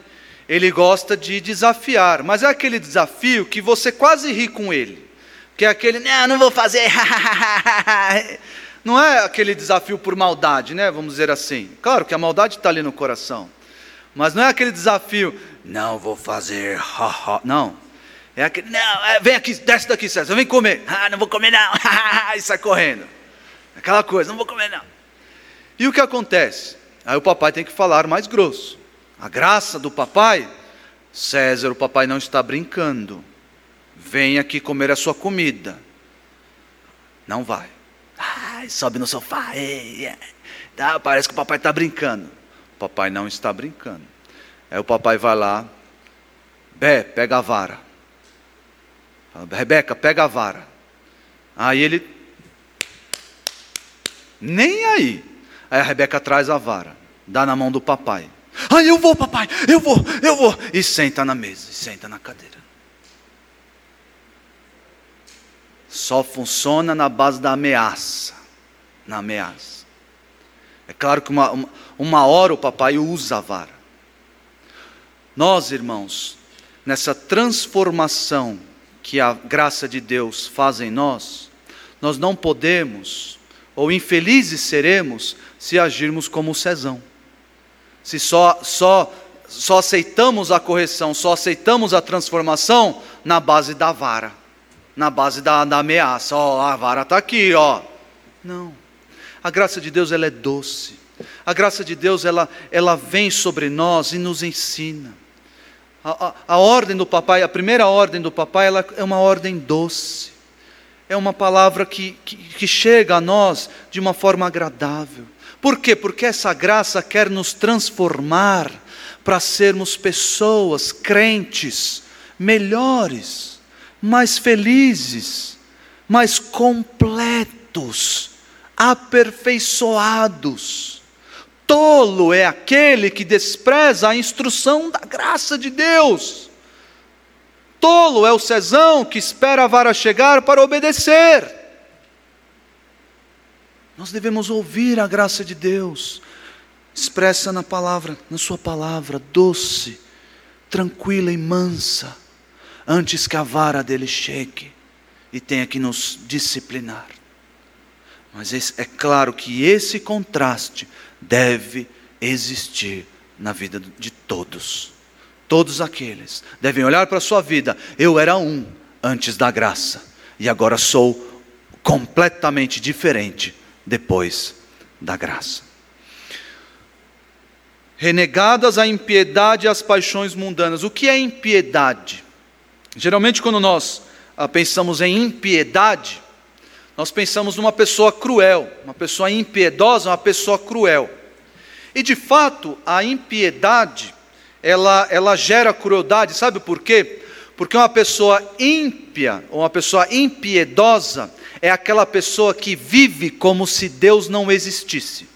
ele gosta de desafiar. Mas é aquele desafio que você quase ri com ele que é aquele, não, não vou fazer, não é aquele desafio por maldade, né? Vamos dizer assim. Claro que a maldade está ali no coração, mas não é aquele desafio, não vou fazer, não. É aquele, não, é, vem aqui, desce daqui, César, vem comer. Ah, não vou comer não, e sai correndo. Aquela coisa, não vou comer não. E o que acontece? Aí o papai tem que falar mais grosso. A graça do papai, César, o papai não está brincando. Vem aqui comer a sua comida. Não vai. Ai, sobe no sofá. Ei. Tá, parece que o papai está brincando. O papai não está brincando. Aí o papai vai lá. Bé, pega a vara. Rebeca, pega a vara. Aí ele. Nem aí. Aí a Rebeca traz a vara. Dá na mão do papai. Ah, eu vou, papai, eu vou, eu vou. E senta na mesa, senta na cadeira. só funciona na base da ameaça. Na ameaça. É claro que uma, uma, uma hora o papai usa a vara. Nós, irmãos, nessa transformação que a graça de Deus faz em nós, nós não podemos, ou infelizes seremos, se agirmos como Cezão. Se só, só, só aceitamos a correção, só aceitamos a transformação na base da vara na base da, da ameaça. Ó, oh, a vara está aqui, ó. Não. A graça de Deus ela é doce. A graça de Deus ela, ela vem sobre nós e nos ensina. A, a, a ordem do papai, a primeira ordem do papai, ela é uma ordem doce. É uma palavra que, que, que chega a nós de uma forma agradável. Por quê? Porque essa graça quer nos transformar para sermos pessoas crentes melhores, mais felizes, mais completos, aperfeiçoados. Tolo é aquele que despreza a instrução da graça de Deus. Tolo é o cesão que espera a vara chegar para obedecer. Nós devemos ouvir a graça de Deus, expressa na palavra, na sua palavra, doce, tranquila e mansa, antes que a vara dele chegue e tenha que nos disciplinar. Mas é claro que esse contraste deve existir na vida de todos. Todos aqueles devem olhar para a sua vida. Eu era um antes da graça e agora sou completamente diferente depois da graça. Renegadas a impiedade e as paixões mundanas. O que é impiedade? Geralmente, quando nós ah, pensamos em impiedade, nós pensamos numa pessoa cruel, uma pessoa impiedosa, uma pessoa cruel. E de fato, a impiedade, ela, ela gera crueldade, sabe por quê? Porque uma pessoa ímpia, uma pessoa impiedosa, é aquela pessoa que vive como se Deus não existisse.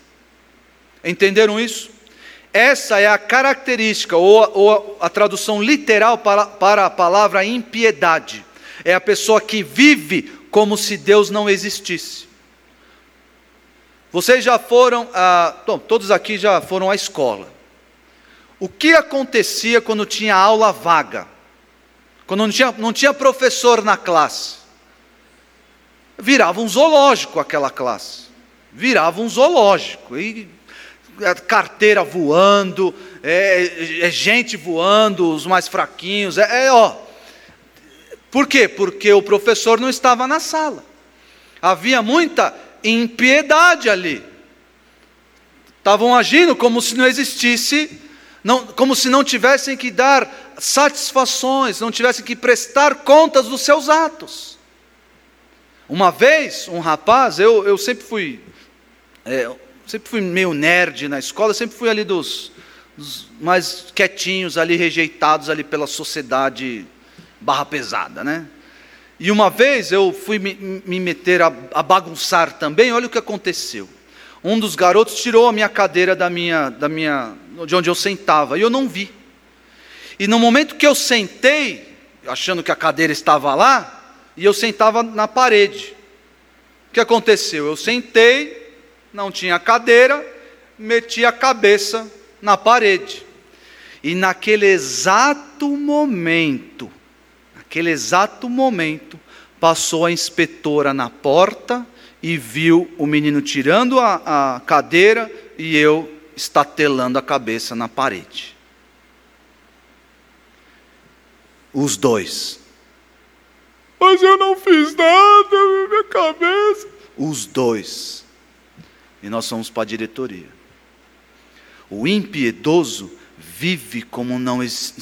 Entenderam isso? Essa é a característica, ou, ou a tradução literal para, para a palavra impiedade. É a pessoa que vive como se Deus não existisse. Vocês já foram, a, bom, todos aqui já foram à escola. O que acontecia quando tinha aula vaga? Quando não tinha, não tinha professor na classe? Virava um zoológico aquela classe. Virava um zoológico. E é, carteira voando, é, é gente voando, os mais fraquinhos. É, é, ó. Por quê? Porque o professor não estava na sala. Havia muita impiedade ali. Estavam agindo como se não existisse, não, como se não tivessem que dar satisfações, não tivessem que prestar contas dos seus atos. Uma vez, um rapaz, eu, eu sempre fui, é, sempre fui meio nerd na escola, sempre fui ali dos, dos, mais quietinhos ali, rejeitados ali pela sociedade barra pesada, né? E uma vez eu fui me, me meter a, a, bagunçar também, olha o que aconteceu. Um dos garotos tirou a minha cadeira da minha, da minha, de onde eu sentava, e eu não vi. E no momento que eu sentei, achando que a cadeira estava lá, e eu sentava na parede. O que aconteceu? Eu sentei, não tinha cadeira, meti a cabeça na parede. E naquele exato momento, naquele exato momento, passou a inspetora na porta e viu o menino tirando a, a cadeira e eu estatelando a cabeça na parede. Os dois mas eu não fiz nada, minha cabeça. Os dois. E nós somos para a diretoria. O impiedoso vive como não,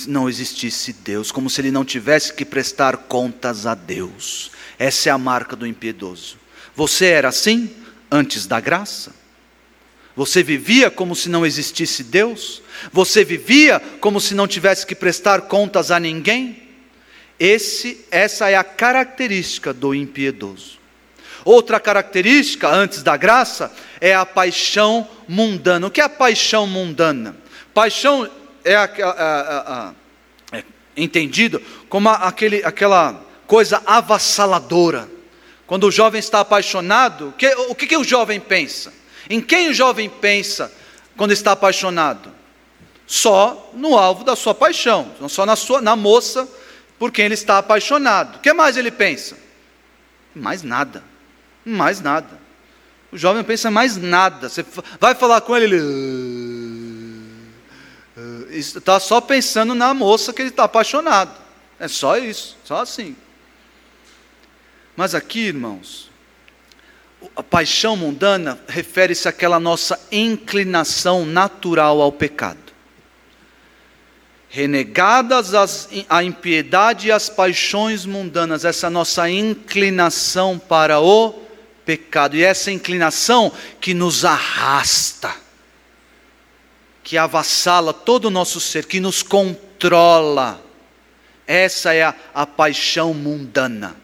não existisse Deus, como se ele não tivesse que prestar contas a Deus. Essa é a marca do impiedoso. Você era assim antes da graça? Você vivia como se não existisse Deus? Você vivia como se não tivesse que prestar contas a ninguém? Esse, essa é a característica do impiedoso. Outra característica, antes da graça, é a paixão mundana. O que é a paixão mundana? Paixão é, a, a, a, é entendido como aquele, aquela coisa avassaladora. Quando o jovem está apaixonado, que, o que, que o jovem pensa? Em quem o jovem pensa quando está apaixonado? Só no alvo da sua paixão, não só na, sua, na moça por quem ele está apaixonado. O que mais ele pensa? Mais nada. Mais nada. O jovem não pensa mais nada. Você vai falar com ele, ele está só pensando na moça que ele está apaixonado. É só isso, só assim. Mas aqui, irmãos, a paixão mundana refere-se àquela nossa inclinação natural ao pecado. renegadas as, a impiedade e as paixões mundanas, essa nossa inclinação para o pecado, e essa inclinação que nos arrasta, que avassala todo o nosso ser, que nos controla, essa é a, a paixão mundana.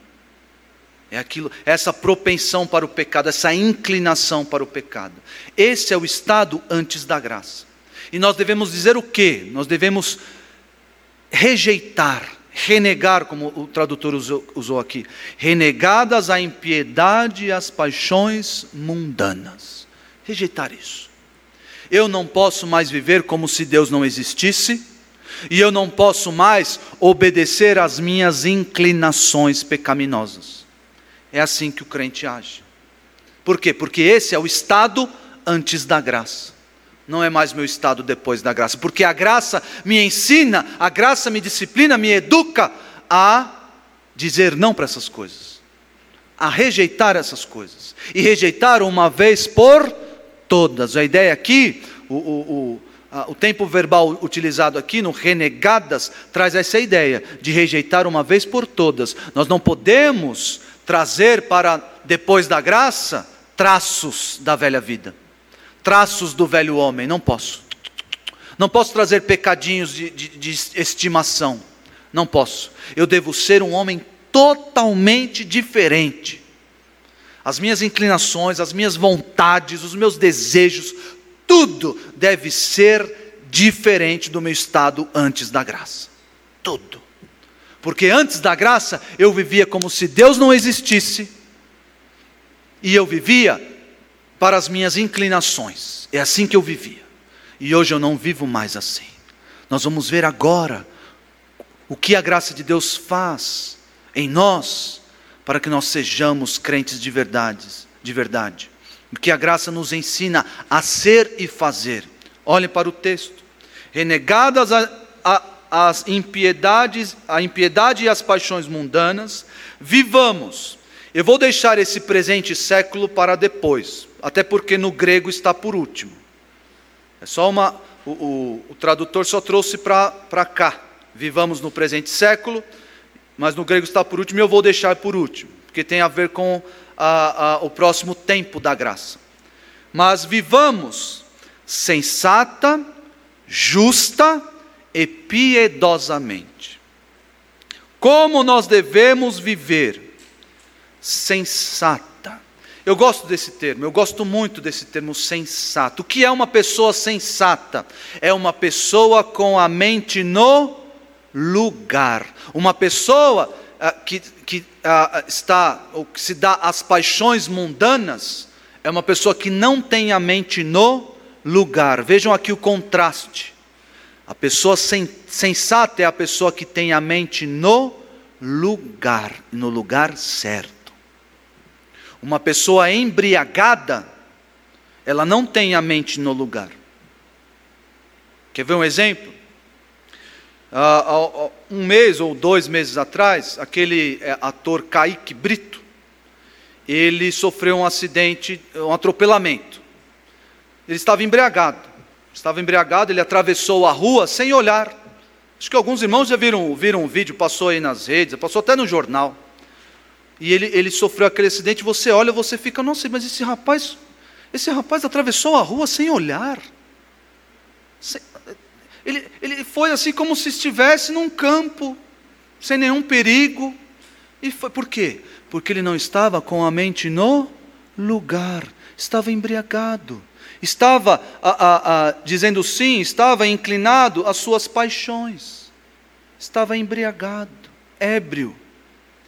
É aquilo, essa propensão para o pecado, essa inclinação para o pecado. Esse é o estado antes da graça. E nós devemos dizer o quê? Nós devemos rejeitar, renegar, como o tradutor usou, usou aqui, renegadas a impiedade e as paixões mundanas. Rejeitar isso. Eu não posso mais viver como se Deus não existisse, e eu não posso mais obedecer às minhas inclinações pecaminosas. É assim que o crente age. Por quê? Porque esse é o estado antes da graça não é mais meu estado depois da graça, porque a graça me ensina, a graça me disciplina, me educa a dizer não para essas coisas, a rejeitar essas coisas, e rejeitar uma vez por todas. A ideia aqui, o, o, o, o tempo verbal utilizado aqui no renegadas, traz essa ideia de rejeitar uma vez por todas. Nós não podemos trazer para depois da graça traços da velha vida traços do velho homem, não posso. Não posso trazer pecadinhos de, de, de estimação, não posso. Eu devo ser um homem totalmente diferente. As minhas inclinações, as minhas vontades, os meus desejos, tudo deve ser diferente do meu estado antes da graça. Tudo. Porque antes da graça eu vivia como se Deus não existisse, e eu vivia para as minhas inclinações. É assim que eu vivia. E hoje eu não vivo mais assim. Nós vamos ver agora o que a graça de Deus faz em nós para que nós sejamos crentes de verdade, de verdade. O que a graça nos ensina a ser e fazer. Olhem para o texto. Renegadas a, a, as impiedades, a impiedade e as paixões mundanas, vivamos. Eu vou deixar esse presente século para depois até porque no grego está por último. É só uma. O, o, o tradutor só trouxe para cá. Vivamos no presente século, mas no grego está por último e eu vou deixar por último, porque tem a ver com a, a, o próximo tempo da graça. Mas vivamos sensata, justa e piedosamente. Como nós devemos viver? Sensata eu gosto desse termo, eu gosto muito desse termo sensato. O que é uma pessoa sensata? É uma pessoa com a mente no lugar. Uma pessoa ah, que, que ah, está, ou que se dá às paixões mundanas, é uma pessoa que não tem a mente no lugar. Vejam aqui o contraste. A pessoa sensata é a pessoa que tem a mente no lugar, no lugar certo. Uma pessoa embriagada, ela não tem a mente no lugar. Quer ver um exemplo? Uh, um mês ou dois meses atrás, aquele é, ator Kaique Brito, ele sofreu um acidente, um atropelamento. Ele estava embriagado. Estava embriagado, ele atravessou a rua sem olhar. Acho que alguns irmãos já viram, viram um vídeo, passou aí nas redes, passou até no jornal e ele, ele sofreu aquele acidente, você olha, você fica, nossa, mas esse rapaz, esse rapaz atravessou a rua sem olhar. Ele, ele foi assim como se estivesse num campo, sem nenhum perigo. E foi por quê? Porque ele não estava com a mente no lugar, estava embriagado, estava a, a, a, dizendo sim, estava inclinado às suas paixões, estava embriagado, ébrio,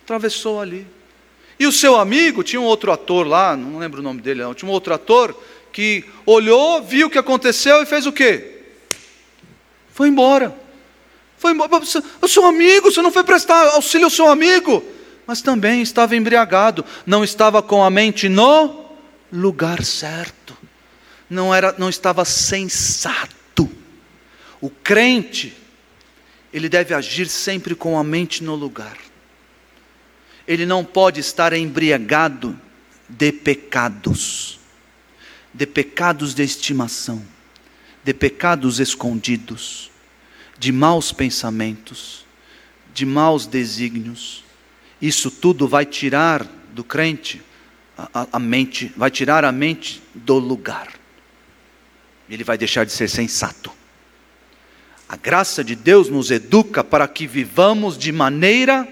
atravessou ali. E o seu amigo, tinha um outro ator lá, não lembro o nome dele, não, tinha um outro ator que olhou, viu o que aconteceu e fez o quê? Foi embora. Foi embora. O seu amigo, você não foi prestar auxílio ao seu amigo, mas também estava embriagado, não estava com a mente no lugar certo. Não era, não estava sensato. O crente, ele deve agir sempre com a mente no lugar ele não pode estar embriagado de pecados, de pecados de estimação, de pecados escondidos, de maus pensamentos, de maus desígnios. Isso tudo vai tirar do crente a, a, mente, vai tirar a mente do lugar. Ele vai deixar de ser sensato. A graça de Deus nos educa para que vivamos de maneira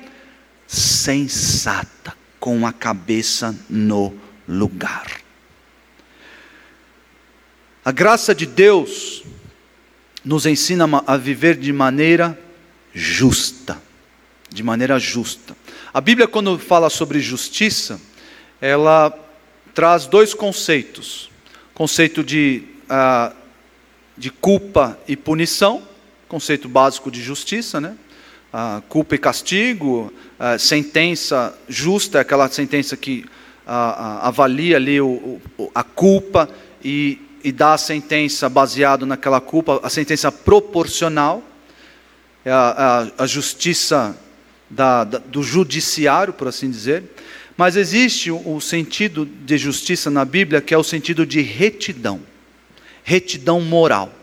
sensata, com a cabeça no lugar. A graça de Deus nos ensina a viver de maneira justa, de maneira justa. A Bíblia, quando fala sobre justiça, ela traz dois conceitos: conceito de, uh, de culpa e punição, conceito básico de justiça, né? Uh, culpa e castigo, uh, sentença justa, aquela sentença que avalia ali o, o, a culpa e, e dá a sentença baseado naquela culpa, a sentença proporcional, é a, a, a justiça da, da, do judiciário, por assim dizer. Mas existe o sentido de justiça na Bíblia que é o sentido de retidão, retidão moral.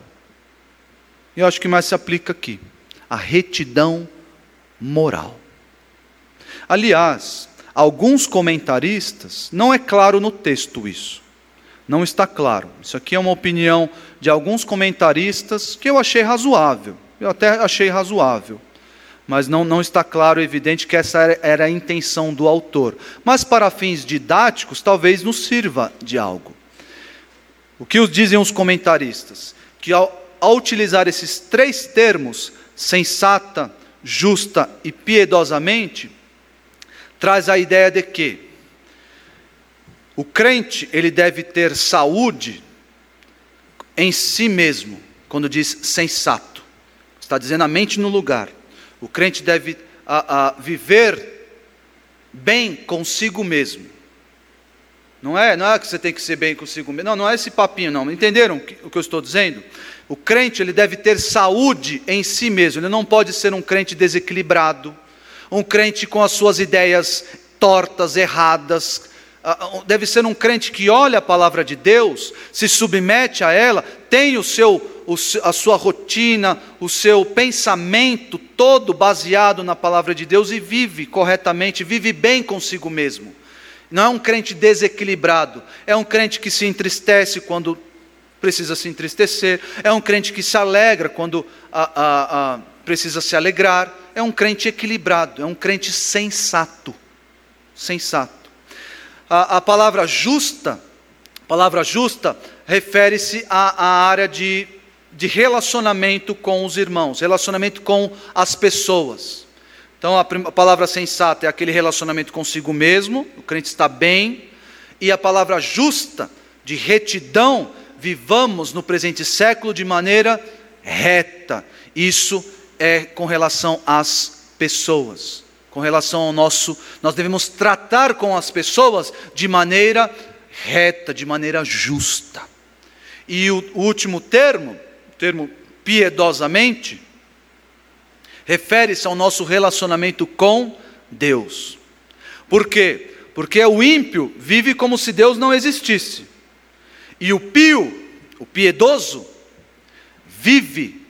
E eu acho que mais se aplica aqui, a retidão moral. Aliás, alguns comentaristas, não é claro no texto isso, não está claro. Isso aqui é uma opinião de alguns comentaristas que eu achei razoável, eu até achei razoável mas não, não está claro e evidente que essa era, era a intenção do autor. Mas para fins didáticos, talvez nos sirva de algo. O que dizem os comentaristas? Que ao, ao utilizar esses três termos, sensata, justa e piedosamente, traz a ideia de que o crente ele deve ter saúde em si mesmo, quando diz sensato. Está dizendo a mente no lugar. O crente deve a, a viver bem consigo mesmo. Não é, não é que você tem que ser bem consigo mesmo. Não, não é esse papinho, não. Entenderam o que eu estou dizendo? O crente ele deve ter saúde em si mesmo. Ele não pode ser um crente desequilibrado, um crente com as suas ideias tortas, erradas, deve ser um crente que olha a palavra de Deus, se submete a ela, tem o seu, a sua rotina, o seu pensamento todo baseado na palavra de Deus e vive corretamente, vive bem consigo mesmo. Não é um crente desequilibrado, é um crente que se entristece quando precisa se entristecer, é um crente que se alegra quando a, a, a, precisa se alegrar, é um crente equilibrado, é um crente sensato. Sensato. A, a palavra justa, palavra justa refere-se à, à área de, de relacionamento com os irmãos, relacionamento com as pessoas. Então a, a palavra sensata é aquele relacionamento consigo mesmo, o crente está bem, e a palavra justa, de retidão, vivamos no presente século de maneira reta. Isso é com relação às pessoas com relação ao nosso. Nós devemos tratar com as pessoas de maneira reta, de maneira justa. E o último termo, o termo piedosamente, refere-se ao nosso relacionamento com Deus. Por quê? Porque o ímpio vive como se Deus não existisse. E o pio, o piedoso, vive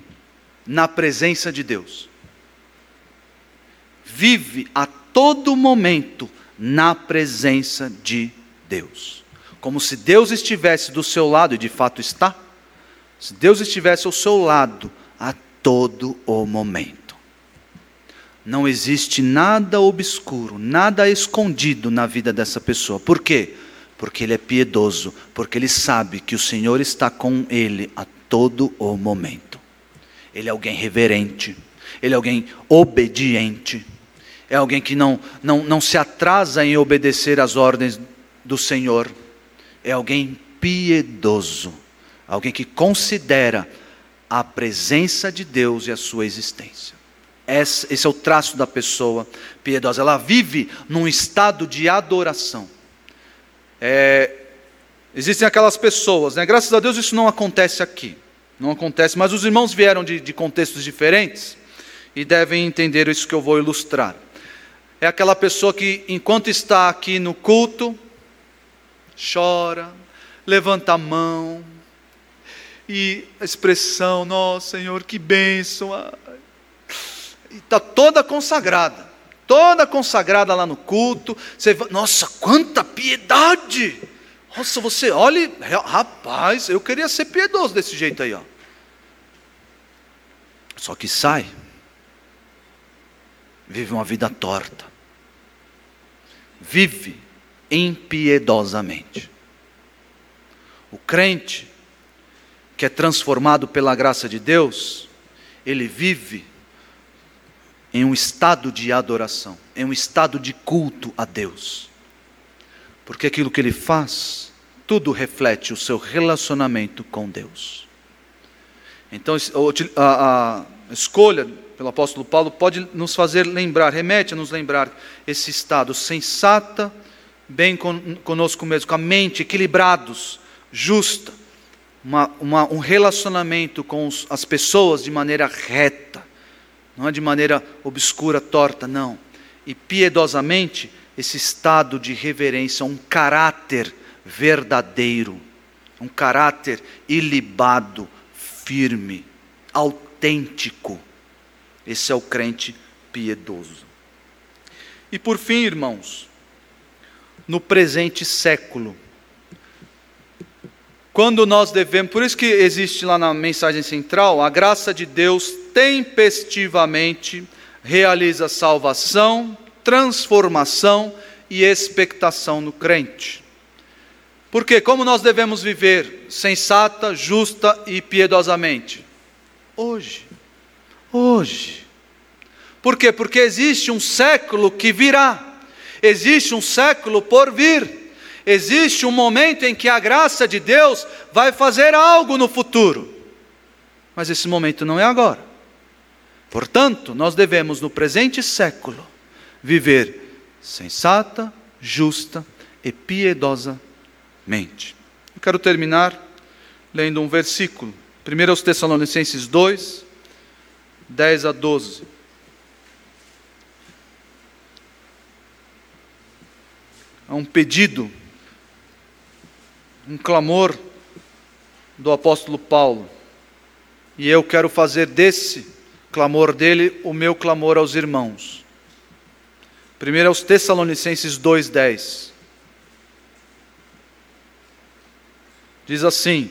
na presença de Deus vive a todo momento na presença de Deus. Como se Deus estivesse do seu lado, e de fato está. Se Deus estivesse ao seu lado a todo o momento. Não existe nada obscuro, nada escondido na vida dessa pessoa. Por quê? Porque ele é piedoso, porque ele sabe que o Senhor está com ele a todo o momento. Ele é alguém reverente, ele é alguém obediente é alguém que não, não, não se atrasa em obedecer às ordens do Senhor, é alguém piedoso, alguém que considera a presença de Deus e a sua existência. Esse, é o traço da pessoa piedosa, ela vive num estado de adoração. É, existem aquelas pessoas, né? graças a Deus isso não acontece aqui, não acontece, mas os irmãos vieram de, de contextos diferentes e devem entender isso que eu vou ilustrar é aquela pessoa que, enquanto está aqui no culto, chora, levanta a mão, e a expressão, nossa Senhor, que bênção. Está toda consagrada, toda consagrada lá no culto. Você, nossa, quanta piedade! Nossa, você olhe, rapaz, eu queria ser piedoso desse jeito aí, ó. Só que sai, vive uma vida torta, vive impiedosamente. O crente que é transformado pela graça de Deus, ele vive em um estado de adoração, em um estado de culto a Deus. Porque aquilo que ele faz, tudo reflete o seu relacionamento com Deus. Então, a, a escolha pelo apóstolo Paulo pode nos fazer lembrar, remete a nos lembrar esse estado sensata, bem conosco mesmo, com a mente equilibrados, justa, uma, uma, um relacionamento com os, as pessoas de maneira reta, não é de maneira obscura, torta, não. E piedosamente, esse estado de reverência, um caráter verdadeiro, um caráter ilibado, firme, autêntico. Esse é o crente piedoso. E por fim, irmãos, no presente século, quando nós devemos, por isso que existe lá na mensagem central, a graça de Deus tempestivamente realiza salvação, transformação e expectação no crente. Porque como nós devemos viver sensata, justa e piedosamente? Hoje. Hoje. Por quê? Porque existe um século que virá. Existe um século por vir. Existe um momento em que a graça de Deus vai fazer algo no futuro, mas esse momento não é agora. Portanto, nós devemos, no presente século, viver sensata, justa e piedosamente. Eu quero terminar lendo um versículo, 1 Tessalonicenses 2, 10 a 12. É um pedido um clamor do apóstolo Paulo. E eu quero fazer desse clamor dele o meu clamor aos irmãos. Primeiro aos Tessalonicenses 2:10. Diz assim: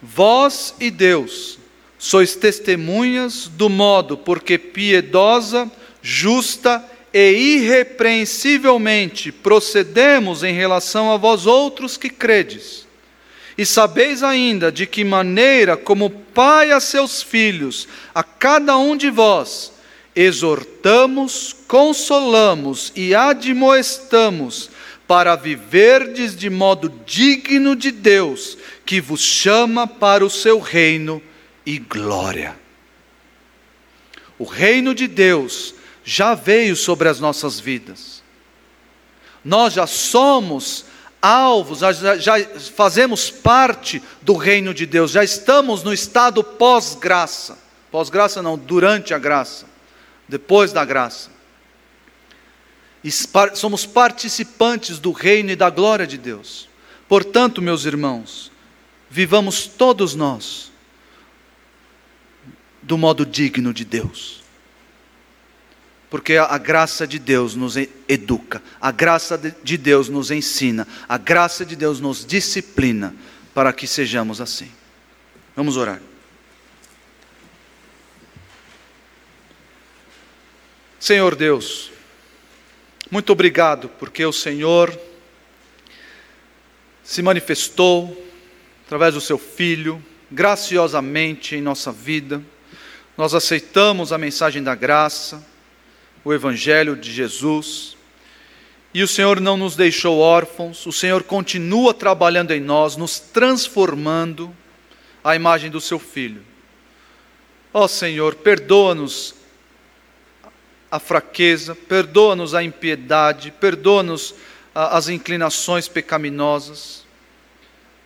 Vós e Deus sois testemunhas do modo porque piedosa, justa e irrepreensivelmente procedemos em relação a vós outros que credes. E sabeis ainda de que maneira, como pai a seus filhos, a cada um de vós, exortamos, consolamos e admoestamos para viverdes de modo digno de Deus, que vos chama para o seu reino e glória. O reino de Deus já veio sobre as nossas vidas. Nós já somos alvos, já, já fazemos parte do reino de Deus, já estamos no estado pós-graça. Pós-graça não, durante a graça, depois da graça. Somos participantes do reino e da glória de Deus. Portanto, meus irmãos, vivamos todos nós do modo digno de Deus porque a graça de Deus nos educa, a graça de Deus nos ensina, a graça de Deus nos disciplina para que sejamos assim. Vamos orar. Senhor Deus, muito obrigado porque o Senhor se manifestou através do seu Filho, graciosamente em nossa vida. Nós aceitamos a mensagem da graça o Evangelho de Jesus. E o Senhor não nos deixou órfãos, o Senhor continua trabalhando em nós, nos transformando à imagem do Seu Filho. Ó Senhor, perdoa-nos a fraqueza, perdoa-nos a impiedade, perdoa-nos as inclinações pecaminosas.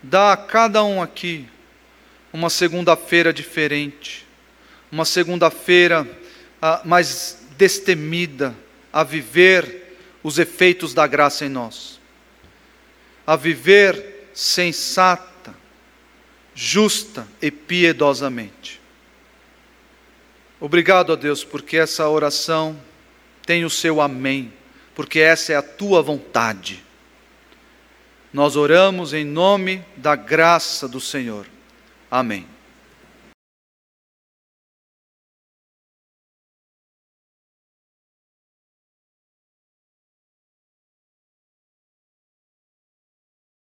Dá a cada um aqui uma segunda-feira diferente, uma segunda-feira ah, mais destemida a viver os efeitos da graça em nós, a viver sensata, justa e piedosamente. Obrigado a Deus, porque essa oração tem o seu amém, porque essa é a tua vontade. Nós oramos em nome da graça do Senhor. Amém.